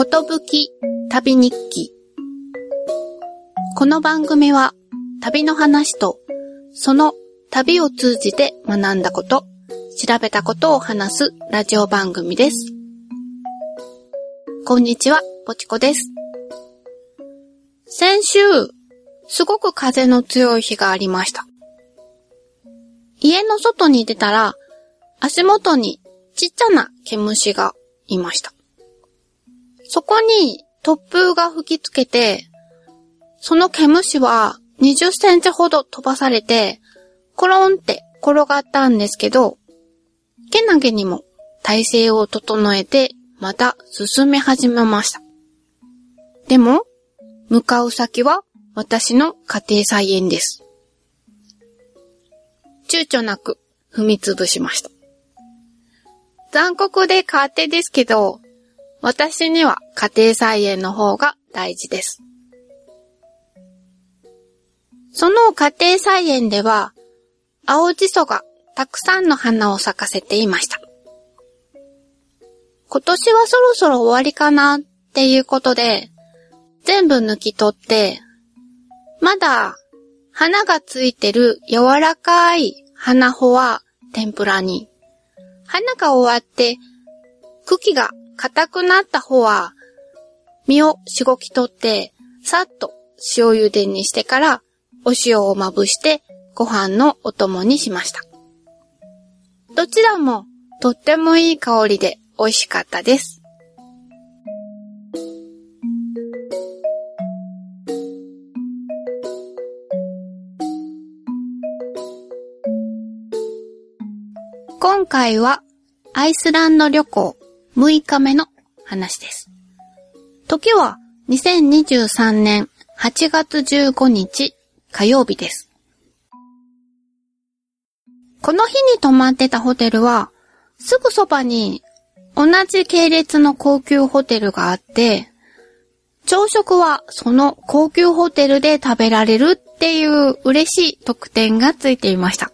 ことぶき旅日記。この番組は旅の話とその旅を通じて学んだこと、調べたことを話すラジオ番組です。こんにちは、ぽちこです。先週、すごく風の強い日がありました。家の外に出たら、足元にちっちゃな毛虫がいました。そこに突風が吹きつけて、その毛虫は20センチほど飛ばされて、コロンって転がったんですけど、けなげにも体勢を整えて、また進め始めました。でも、向かう先は私の家庭菜園です。躊躇なく踏みつぶしました。残酷で勝手ですけど、私には家庭菜園の方が大事です。その家庭菜園では、青じそがたくさんの花を咲かせていました。今年はそろそろ終わりかなっていうことで、全部抜き取って、まだ花がついてる柔らかい花穂は天ぷらに、花が終わって茎が硬くなった方は実をしごき取って、さっと塩茹でにしてからお塩をまぶしてご飯のお供にしました。どちらもとってもいい香りで美味しかったです。今回はアイスランド旅行6日目の話です。時は2023年8月15日火曜日です。この日に泊まってたホテルはすぐそばに同じ系列の高級ホテルがあって、朝食はその高級ホテルで食べられるっていう嬉しい特典がついていました。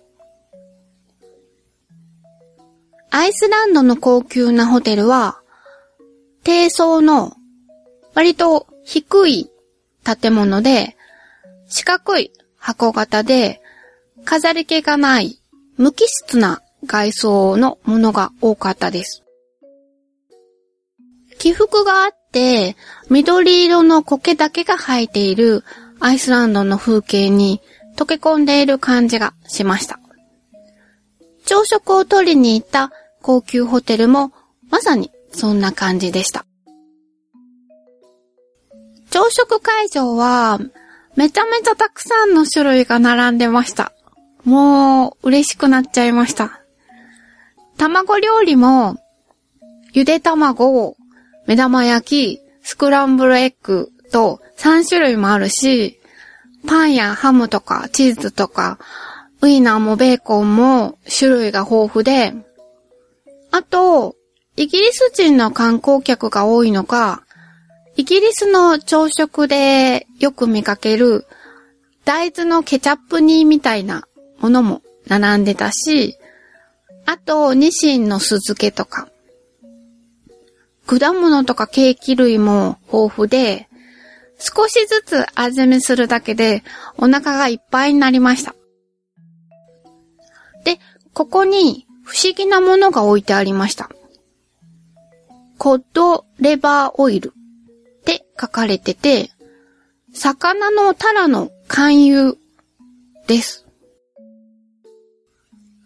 アイスランドの高級なホテルは、低層の割と低い建物で、四角い箱型で、飾り気がない無機質な外装のものが多かったです。起伏があって、緑色の苔だけが生えているアイスランドの風景に溶け込んでいる感じがしました。朝食を取りに行った高級ホテルもまさにそんな感じでした。朝食会場はめちゃめちゃたくさんの種類が並んでました。もう嬉しくなっちゃいました。卵料理もゆで卵、目玉焼き、スクランブルエッグと3種類もあるし、パンやハムとかチーズとか、ウインナーもベーコンも種類が豊富で、あと、イギリス人の観光客が多いのか、イギリスの朝食でよく見かける大豆のケチャップ煮みたいなものも並んでたし、あと、ニシンの酢漬けとか、果物とかケーキ類も豊富で、少しずつ味見するだけでお腹がいっぱいになりました。で、ここに不思議なものが置いてありました。コッドレバーオイルって書かれてて、魚のタラの勧誘です。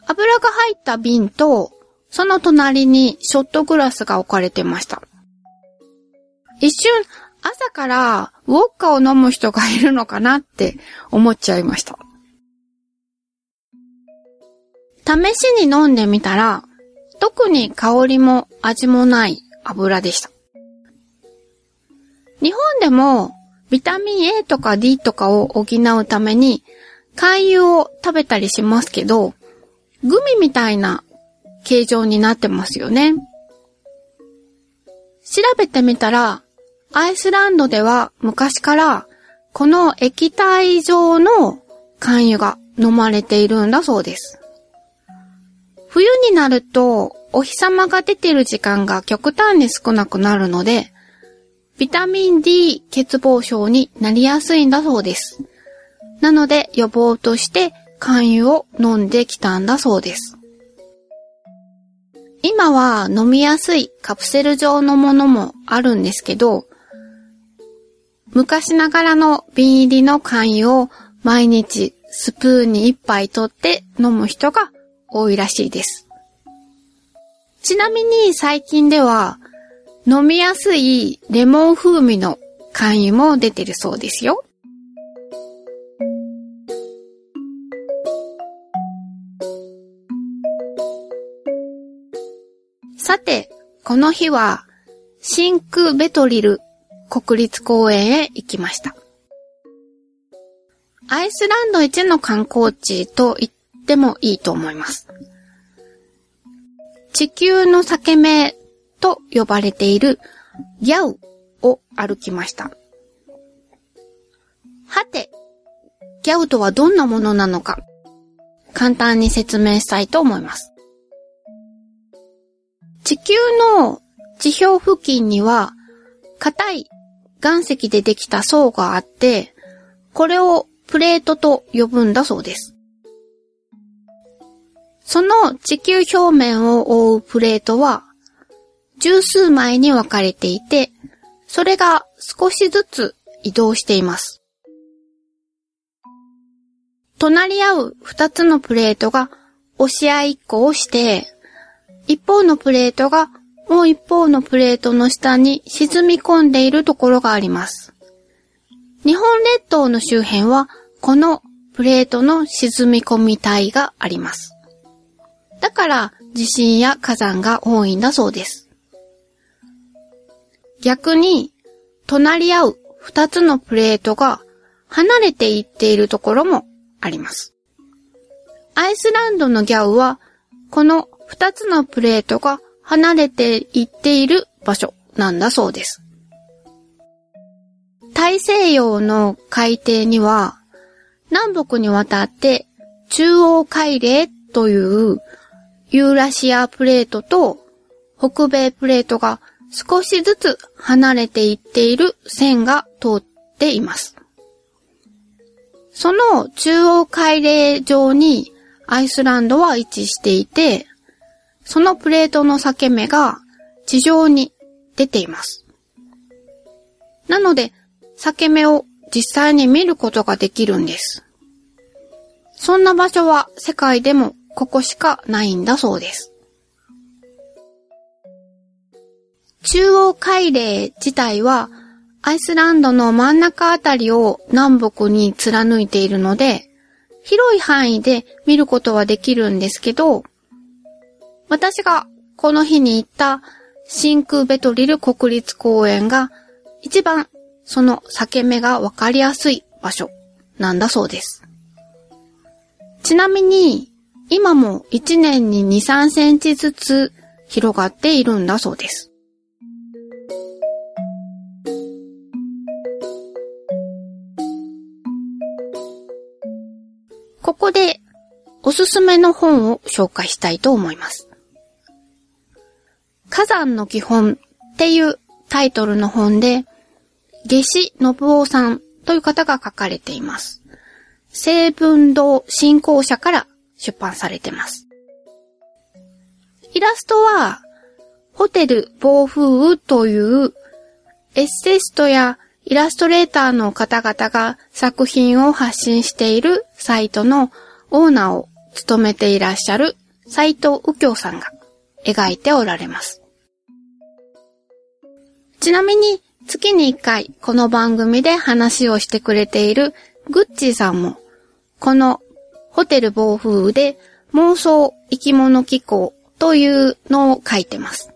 油が入った瓶と、その隣にショットグラスが置かれてました。一瞬、朝からウォッカを飲む人がいるのかなって思っちゃいました。試しに飲んでみたら、特に香りも味もない油でした。日本でもビタミン A とか D とかを補うために肝油を食べたりしますけど、グミみたいな形状になってますよね。調べてみたら、アイスランドでは昔からこの液体状の肝油が飲まれているんだそうです。になるとお日様が出てる時間が極端に少なくなるので、ビタミン D 欠乏症になりやすいんだそうです。なので予防として肝油を飲んできたんだそうです。今は飲みやすいカプセル状のものもあるんですけど、昔ながらの瓶入りの肝油を毎日スプーンに一杯取って飲む人が多いらしいです。ちなみに最近では飲みやすいレモン風味の肝油も出てるそうですよ。さて、この日は、シンクベトリル国立公園へ行きました。アイスランド一の観光地と言ってもいいと思います。地球の裂け目と呼ばれているギャウを歩きました。はて、ギャウとはどんなものなのか、簡単に説明したいと思います。地球の地表付近には、硬い岩石でできた層があって、これをプレートと呼ぶんだそうです。その地球表面を覆うプレートは、十数枚に分かれていて、それが少しずつ移動しています。隣り合う二つのプレートが押し合いっこをして、一方のプレートがもう一方のプレートの下に沈み込んでいるところがあります。日本列島の周辺はこのプレートの沈み込み帯があります。から地震や火山が多いんだそうです。逆に隣り合う二つのプレートが離れていっているところもあります。アイスランドのギャウはこの二つのプレートが離れていっている場所なんだそうです。大西洋の海底には南北にわたって中央海嶺というユーラシアプレートと北米プレートが少しずつ離れていっている線が通っています。その中央海嶺上にアイスランドは位置していて、そのプレートの裂け目が地上に出ています。なので、裂け目を実際に見ることができるんです。そんな場所は世界でもここしかないんだそうです。中央海嶺自体はアイスランドの真ん中あたりを南北に貫いているので、広い範囲で見ることはできるんですけど、私がこの日に行った真空ベトリル国立公園が一番その裂け目がわかりやすい場所なんだそうです。ちなみに今も1年に2、3センチずつ広がっているんだそうです。ここでおすすめの本を紹介したいと思います。火山の基本っていうタイトルの本で、下志信夫さんという方が書かれています。成文堂新興社から出版されてます。イラストは、ホテル暴風雨というエッセストやイラストレーターの方々が作品を発信しているサイトのオーナーを務めていらっしゃる斎藤右京さんが描いておられます。ちなみに、月に一回この番組で話をしてくれているグッチーさんも、このホテル暴風雨で妄想生き物機構というのを書いてます。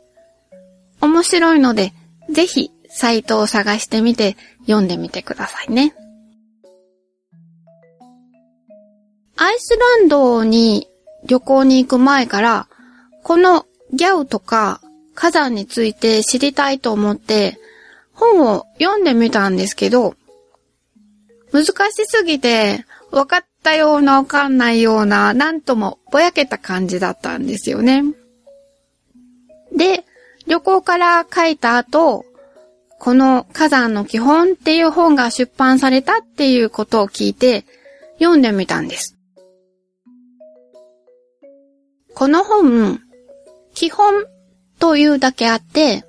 面白いので、ぜひサイトを探してみて読んでみてくださいね。アイスランドに旅行に行く前から、このギャウとか火山について知りたいと思って本を読んでみたんですけど、難しすぎて分かったような分かんないような、なんともぼやけた感じだったんですよね。で、旅行から書いた後、この火山の基本っていう本が出版されたっていうことを聞いて読んでみたんです。この本、基本というだけあって、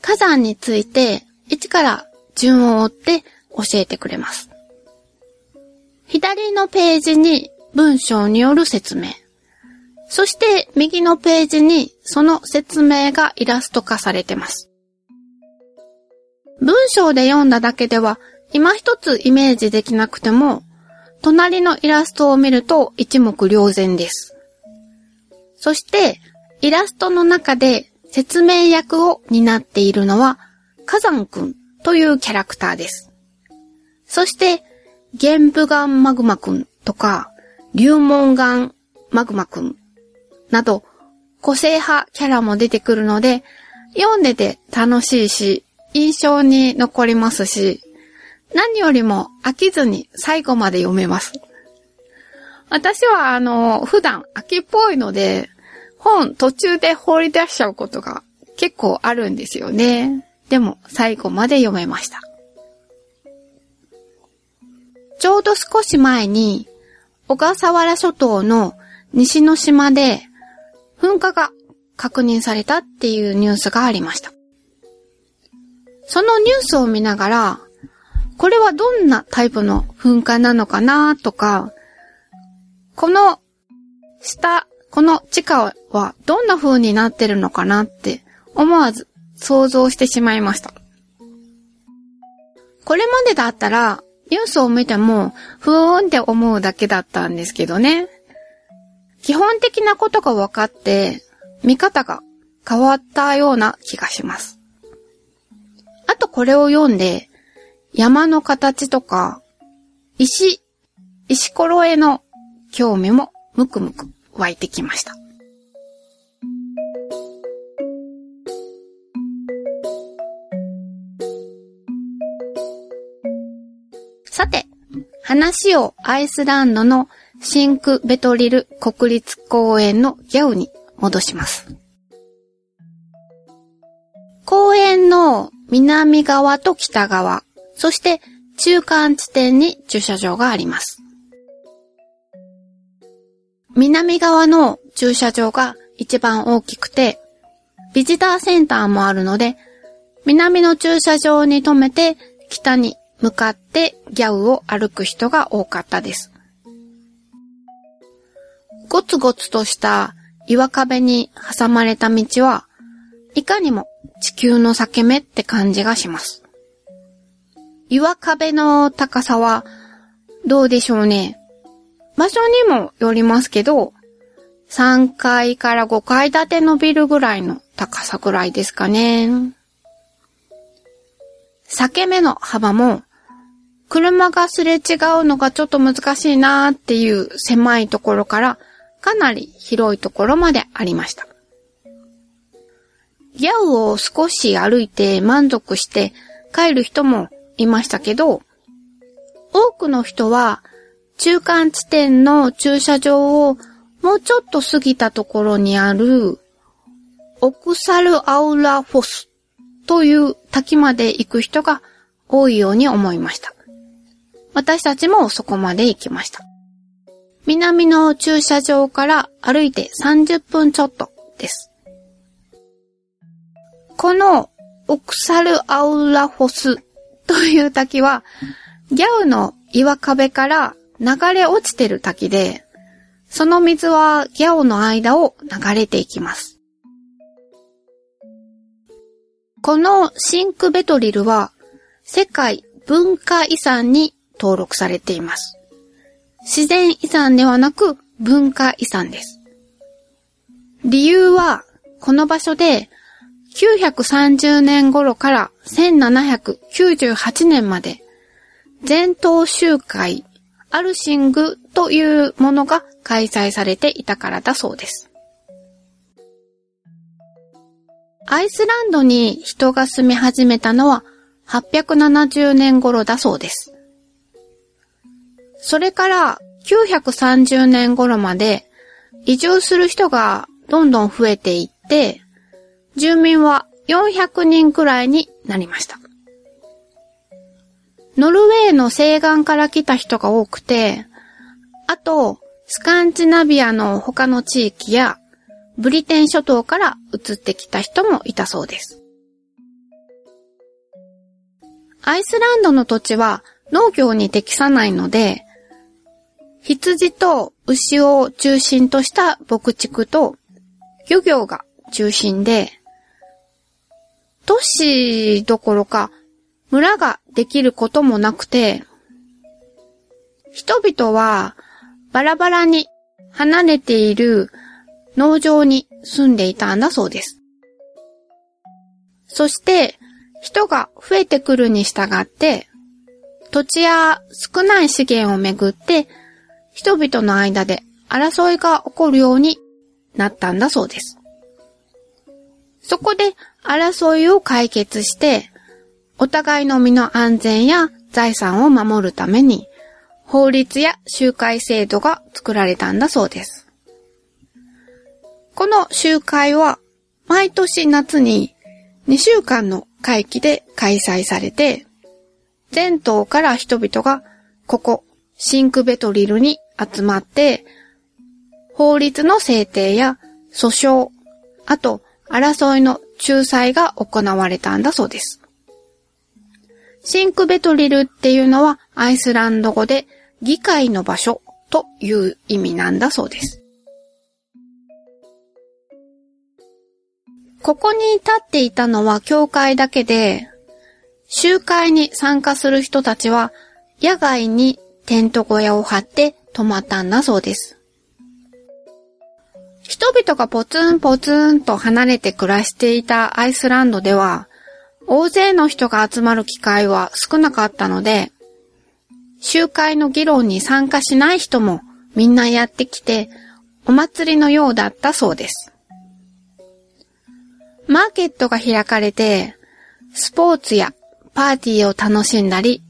火山について一から順を追って教えてくれます。左のページに文章による説明。そして右のページにその説明がイラスト化されてます。文章で読んだだけでは今一つイメージできなくても、隣のイラストを見ると一目瞭然です。そして、イラストの中で説明役を担っているのは、火山くんというキャラクターです。そして、玄武岩マグマくんとか、流門岩マグマくんなど、個性派キャラも出てくるので、読んでて楽しいし、印象に残りますし、何よりも飽きずに最後まで読めます。私はあの、普段秋っぽいので、本途中で放り出しちゃうことが結構あるんですよね。でも最後まで読めました。ちょうど少し前に、小笠原諸島の西の島で噴火が確認されたっていうニュースがありました。そのニュースを見ながら、これはどんなタイプの噴火なのかなとか、この下、この地下はどんな風になってるのかなって思わず想像してしまいました。これまでだったらニュースを見てもふーんって思うだけだったんですけどね。基本的なことが分かって見方が変わったような気がします。あとこれを読んで山の形とか石、石ころへの興味もむくむく湧いてきました。話をアイスランドのシンクベトリル国立公園のギャウに戻します。公園の南側と北側、そして中間地点に駐車場があります。南側の駐車場が一番大きくて、ビジターセンターもあるので、南の駐車場に停めて北に向かってギャウを歩く人が多かったです。ゴツゴツとした岩壁に挟まれた道は、いかにも地球の裂け目って感じがします。岩壁の高さはどうでしょうね。場所にもよりますけど、3階から5階建てのビルぐらいの高さぐらいですかね。裂け目の幅も、車がすれ違うのがちょっと難しいなーっていう狭いところからかなり広いところまでありました。ギャウを少し歩いて満足して帰る人もいましたけど、多くの人は中間地点の駐車場をもうちょっと過ぎたところにあるオクサルアウラフォスという滝まで行く人が多いように思いました。私たちもそこまで行きました。南の駐車場から歩いて30分ちょっとです。このオクサルアウラフォスという滝は、ギャウの岩壁から流れ落ちてる滝で、その水はギャオの間を流れていきます。このシンクベトリルは世界文化遺産に登録されています。自然遺産ではなく文化遺産です。理由は、この場所で930年頃から1798年まで全島集会アルシングというものが開催されていたからだそうです。アイスランドに人が住み始めたのは870年頃だそうです。それから930年頃まで移住する人がどんどん増えていって、住民は400人くらいになりました。ノルウェーの西岸から来た人が多くて、あと、スカンチナビアの他の地域や、ブリテン諸島から移ってきた人もいたそうです。アイスランドの土地は農業に適さないので、羊と牛を中心とした牧畜と漁業が中心で、都市どころか村ができることもなくて、人々はバラバラに離れている農場に住んでいたんだそうです。そして、人が増えてくるに従って、土地や少ない資源をめぐって、人々の間で争いが起こるようになったんだそうです。そこで争いを解決して、お互いの身の安全や財産を守るために、法律や集会制度が作られたんだそうです。この集会は、毎年夏に2週間の会期で開催されて、全島から人々がここ、シンクベトリルに集まって、法律の制定や訴訟、あと争いの仲裁が行われたんだそうです。シンクベトリルっていうのはアイスランド語で議会の場所という意味なんだそうです。ここに立っていたのは教会だけで、集会に参加する人たちは野外にテント小屋を張って泊まったんだそうです。人々がポツンポツンと離れて暮らしていたアイスランドでは、大勢の人が集まる機会は少なかったので、集会の議論に参加しない人もみんなやってきて、お祭りのようだったそうです。マーケットが開かれて、スポーツやパーティーを楽しんだり、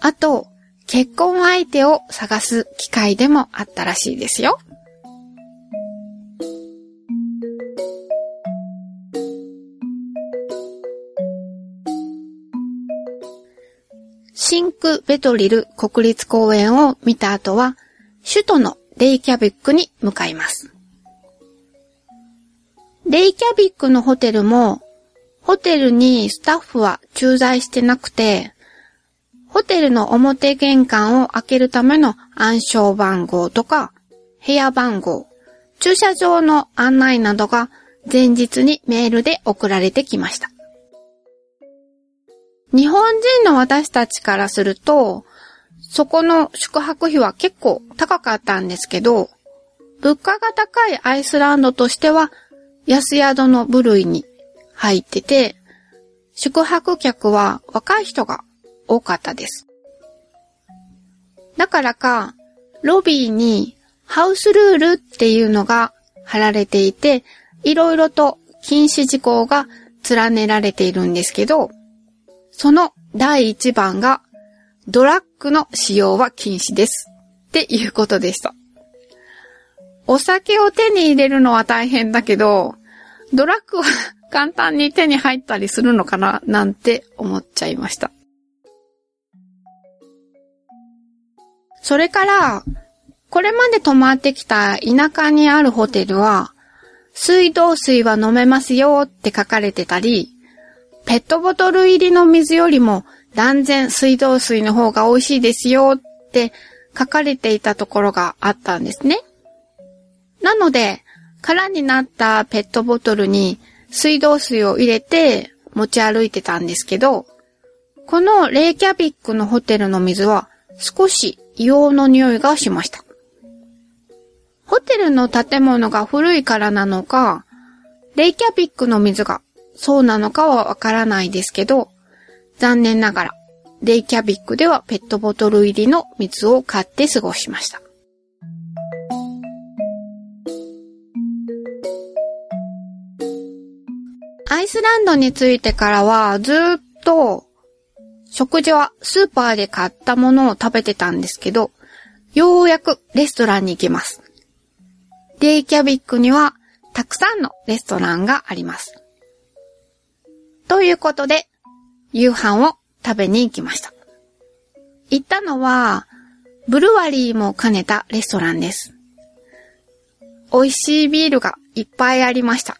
あと、結婚相手を探す機会でもあったらしいですよ。シンクベトリル国立公園を見た後は、首都のレイキャビックに向かいます。レイキャビックのホテルも、ホテルにスタッフは駐在してなくて、ホテルの表玄関を開けるための暗証番号とか、部屋番号、駐車場の案内などが前日にメールで送られてきました。日本人の私たちからすると、そこの宿泊費は結構高かったんですけど、物価が高いアイスランドとしては安宿の部類に入ってて、宿泊客は若い人が多かったです。だからか、ロビーにハウスルールっていうのが貼られていて、いろいろと禁止事項が連ねられているんですけど、その第一番が、ドラッグの使用は禁止です。っていうことでした。お酒を手に入れるのは大変だけど、ドラッグは簡単に手に入ったりするのかななんて思っちゃいました。それから、これまで泊まってきた田舎にあるホテルは、水道水は飲めますよって書かれてたり、ペットボトル入りの水よりも断然水道水の方が美味しいですよって書かれていたところがあったんですね。なので、空になったペットボトルに水道水を入れて持ち歩いてたんですけど、このレイキャビックのホテルの水は少し硫黄の匂いがしました。ホテルの建物が古いからなのか、レイキャビックの水がそうなのかはわからないですけど、残念ながら、レイキャビックではペットボトル入りの水を買って過ごしました。アイスランドについてからはずっと食事はスーパーで買ったものを食べてたんですけど、ようやくレストランに行けます。レイキャビックにはたくさんのレストランがあります。ということで、夕飯を食べに行きました。行ったのは、ブルワリーも兼ねたレストランです。美味しいビールがいっぱいありました。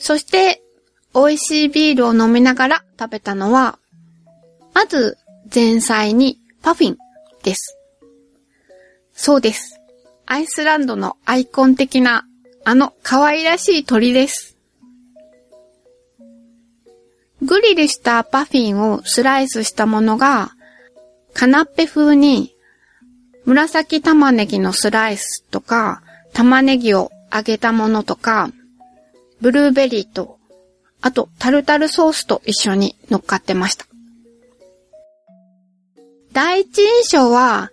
そして、美味しいビールを飲みながら食べたのは、まず、前菜にパフィンです。そうです。アイスランドのアイコン的な、あの可愛らしい鳥です。グリルしたパフィンをスライスしたものが、カナッペ風に、紫玉ねぎのスライスとか、玉ねぎを揚げたものとか、ブルーベリーと、あとタルタルソースと一緒に乗っかってました。第一印象は、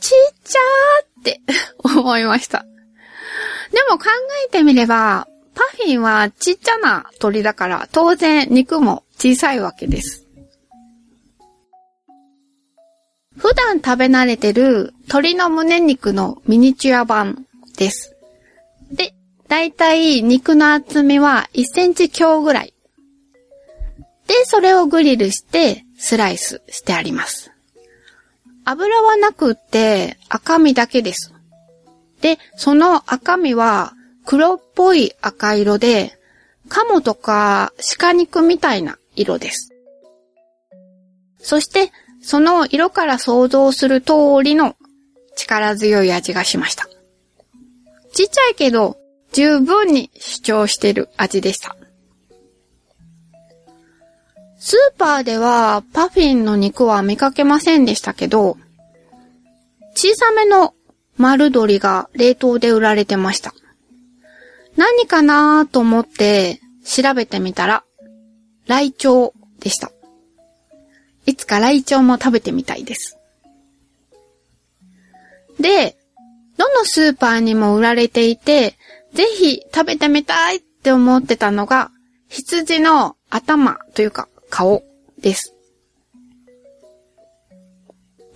ちっちゃーって 思いました。でも考えてみれば、パフィンはちっちゃな鳥だから当然肉も小さいわけです。普段食べ慣れてる鶏の胸肉のミニチュア版です。で、だいたい肉の厚みは1センチ強ぐらい。で、それをグリルしてスライスしてあります。油はなくって赤身だけです。で、その赤身は黒っぽい赤色で、鴨とか鹿肉みたいな色です。そして、その色から想像する通りの力強い味がしました。ちっちゃいけど、十分に主張している味でした。スーパーではパフィンの肉は見かけませんでしたけど、小さめの丸鶏が冷凍で売られてました。何かなーと思って調べてみたら、ライチョウでした。いつかライチョウも食べてみたいです。で、どのスーパーにも売られていて、ぜひ食べてみたいって思ってたのが、羊の頭というか顔です。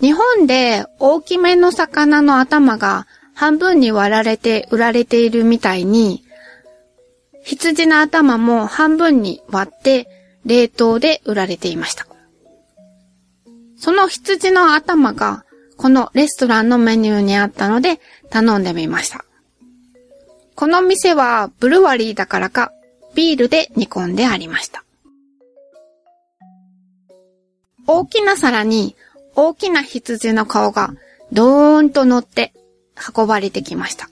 日本で大きめの魚の頭が半分に割られて売られているみたいに、羊の頭も半分に割って冷凍で売られていました。その羊の頭がこのレストランのメニューにあったので頼んでみました。この店はブルワリーだからかビールで煮込んでありました。大きな皿に大きな羊の顔がドーンと乗って運ばれてきました。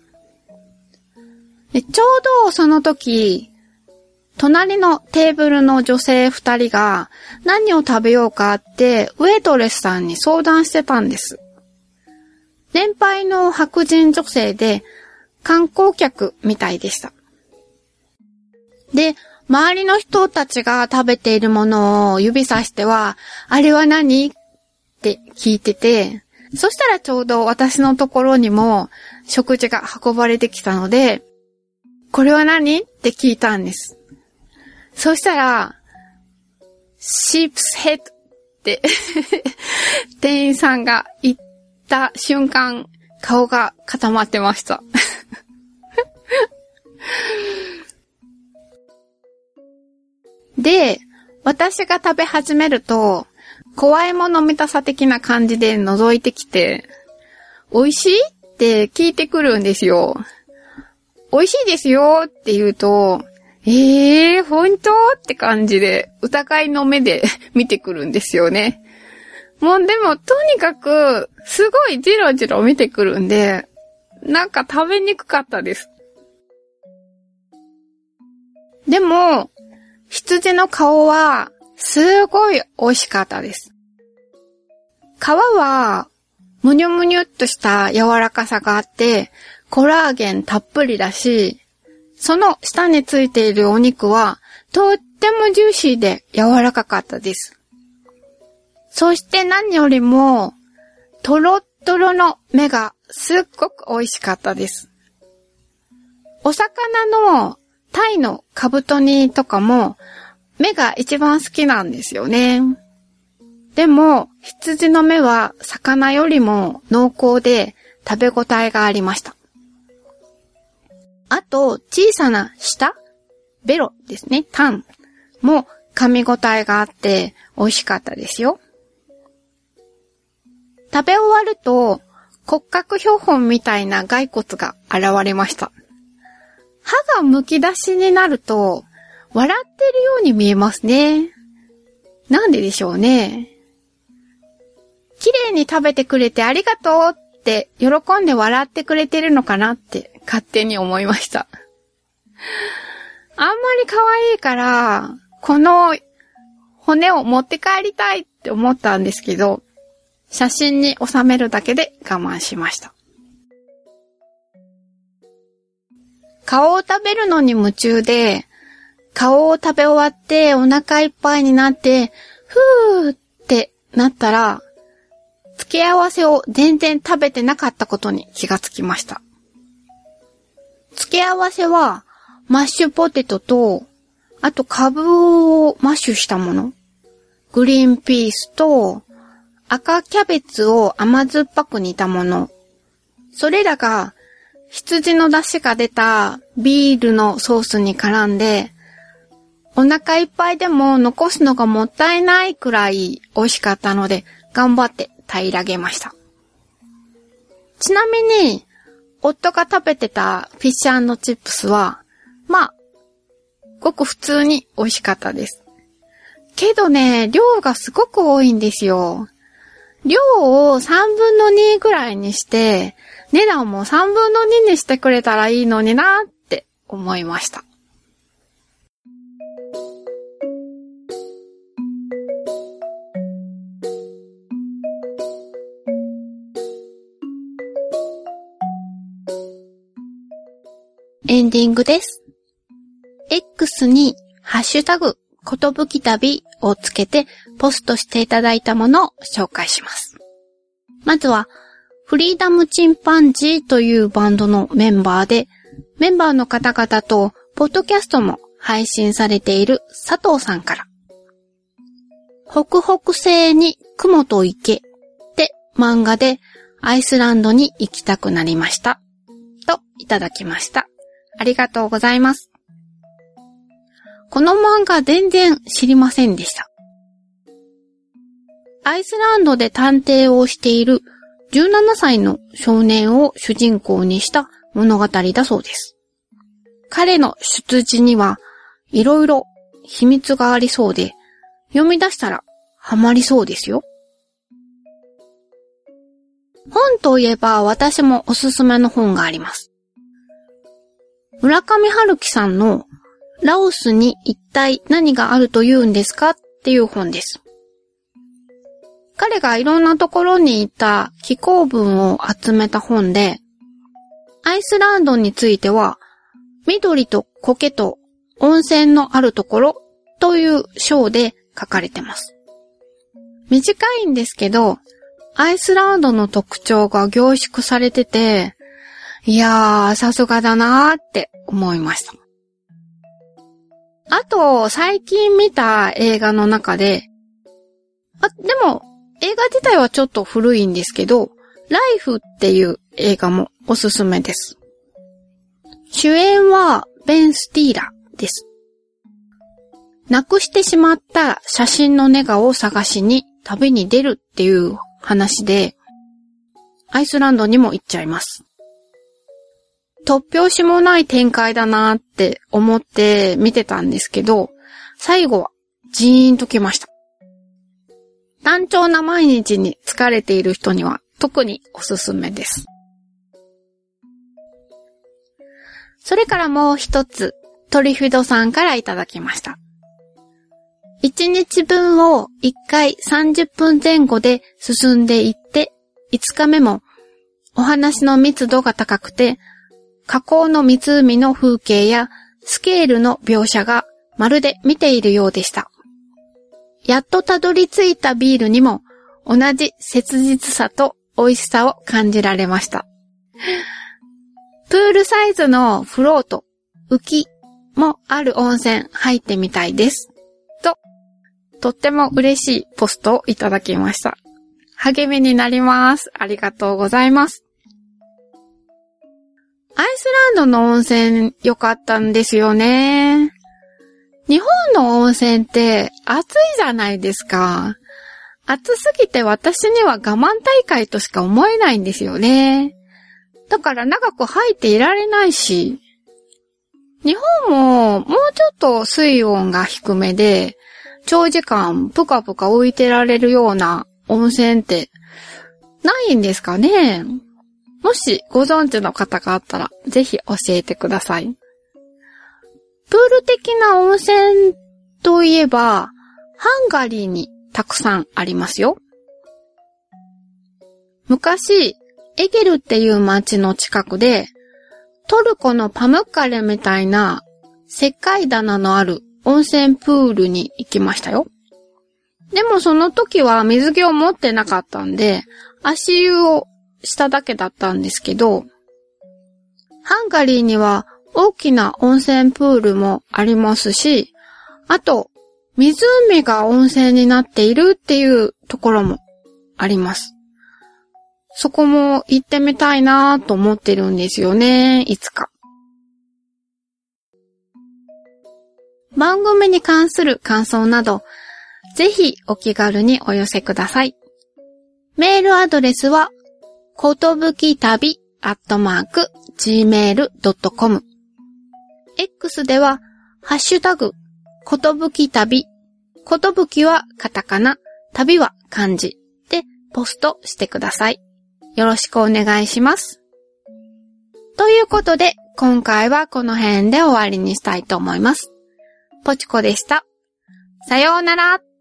でちょうどその時、隣のテーブルの女性二人が何を食べようかってウェイトレスさんに相談してたんです。年配の白人女性で観光客みたいでした。で、周りの人たちが食べているものを指さしては、あれは何？って聞いてて、そしたらちょうど私のところにも食事が運ばれてきたので、これは何？って聞いたんです。そしたら、シープスヘッドって店員さんが言った瞬間、顔が固まってました で、私が食べ始めると、怖いもの見たさ的な感じで覗いてきて、美味しいって聞いてくるんですよ。美味しいですよって言うと、ええー、本当って感じで、疑いの目で 見てくるんですよね。もうでも、とにかく、すごいジロジロ見てくるんで、なんか食べにくかったです。でも、羊の顔は、すごい美味しかったです。皮は、むにゅむにゅっとした柔らかさがあって、コラーゲンたっぷりだし、その下についているお肉は、とってもジューシーで柔らかかったです。そして何よりも、とろっとろの目がすっごく美味しかったです。お魚のタイのカブト煮とかも、目が一番好きなんですよね。でも、羊の目は魚よりも濃厚で食べ応えがありました。あと、小さな舌ベロですね、タンも噛み応えがあって美味しかったですよ。食べ終わると骨格標本みたいな骸骨が現れました。歯が剥き出しになると笑ってるように見えますね。なんででしょうね。綺麗に食べてくれてありがとうって喜んで笑ってくれてるのかなって勝手に思いました。あんまり可愛いから、この骨を持って帰りたいって思ったんですけど、写真に収めるだけで我慢しました。顔を食べるのに夢中で、顔を食べ終わってお腹いっぱいになって、ふーってなったら、付け合わせを全然食べてなかったことに気がつきました。付け合わせは、マッシュポテトと、あと株をマッシュしたもの。グリーンピースと、赤キャベツを甘酸っぱく煮たもの。それらが、羊の出汁が出たビールのソースに絡んで、お腹いっぱいでも残すのがもったいないくらい美味しかったので、頑張って平らげました。ちなみに、夫が食べてたフィッシュチップスは、まあ、ごく普通に美味しかったです。けどね、量がすごく多いんですよ。量を3分の2ぐらいにして、値段も3分の2にしてくれたらいいのになって思いました。エンディングです。X にハッシュタグ、ことぶき旅をつけてポストしていただいたものを紹介します。まずは、フリーダムチンパンジーというバンドのメンバーで、メンバーの方々と、ポッドキャストも配信されている佐藤さんから。北北西に雲と池って漫画でアイスランドに行きたくなりました。といただきました。ありがとうございます。この漫画全然知りませんでした。アイスランドで探偵をしている17歳の少年を主人公にした物語だそうです。彼の出自にはいろいろ秘密がありそうで、読み出したらハマりそうですよ。本といえば私もおすすめの本があります。村上春樹さんのラオスに一体何があると言うんですかっていう本です。彼がいろんなところに行った気候文を集めた本で、アイスランドについては、緑と苔と温泉のあるところという章で書かれてます。短いんですけど、アイスランドの特徴が凝縮されてて、いやー、さすがだなーって思いました。あと、最近見た映画の中で、あ、でも、映画自体はちょっと古いんですけど、ライフっていう映画もおすすめです。主演はベン・スティーラです。亡くしてしまった写真のネガを探しに旅に出るっていう話で、アイスランドにも行っちゃいます。突拍子もない展開だなって思って見てたんですけど、最後はジーンときました。単調な毎日に疲れている人には特におすすめです。それからもう一つ、トリフィドさんからいただきました。1日分を1回30分前後で進んでいって、5日目もお話の密度が高くて河口の湖の風景やスケールの描写がまるで見ているようでした。やっとたどり着いたビールにも同じ切実さと美味しさを感じられました。プールサイズのフロート、浮きもある温泉入ってみたいです。と、とっても嬉しいポストをいただきました。励みになります。ありがとうございます。アイスランドの温泉良かったんですよね。日本の温泉って暑いじゃないですか。暑すぎて私には我慢大会としか思えないんですよね。だから長く入っていられないし、日本ももうちょっと水温が低めで、長時間ぷかぷか置いてられるような温泉ってないんですかねもしご存知の方があったら、ぜひ教えてください。プール的な温泉といえば、ハンガリーにたくさんありますよ。昔、エゲルっていう街の近くで、トルコのパムッカレみたいな石灰棚のある温泉プールに行きましたよ。でもその時は水着を持ってなかったんで、足湯をしただけだったんですけど、ハンガリーには大きな温泉プールもありますし、あと、湖が温泉になっているっていうところもあります。そこも行ってみたいなと思ってるんですよね、いつか。番組に関する感想など、ぜひお気軽にお寄せください。メールアドレスは、ことぶき旅アットマーク gmail.com X では、ハッシュタグ、ことぶき旅、ことぶきはカタカナ、旅は漢字でポストしてください。よろしくお願いします。ということで、今回はこの辺で終わりにしたいと思います。ポチコでした。さようなら。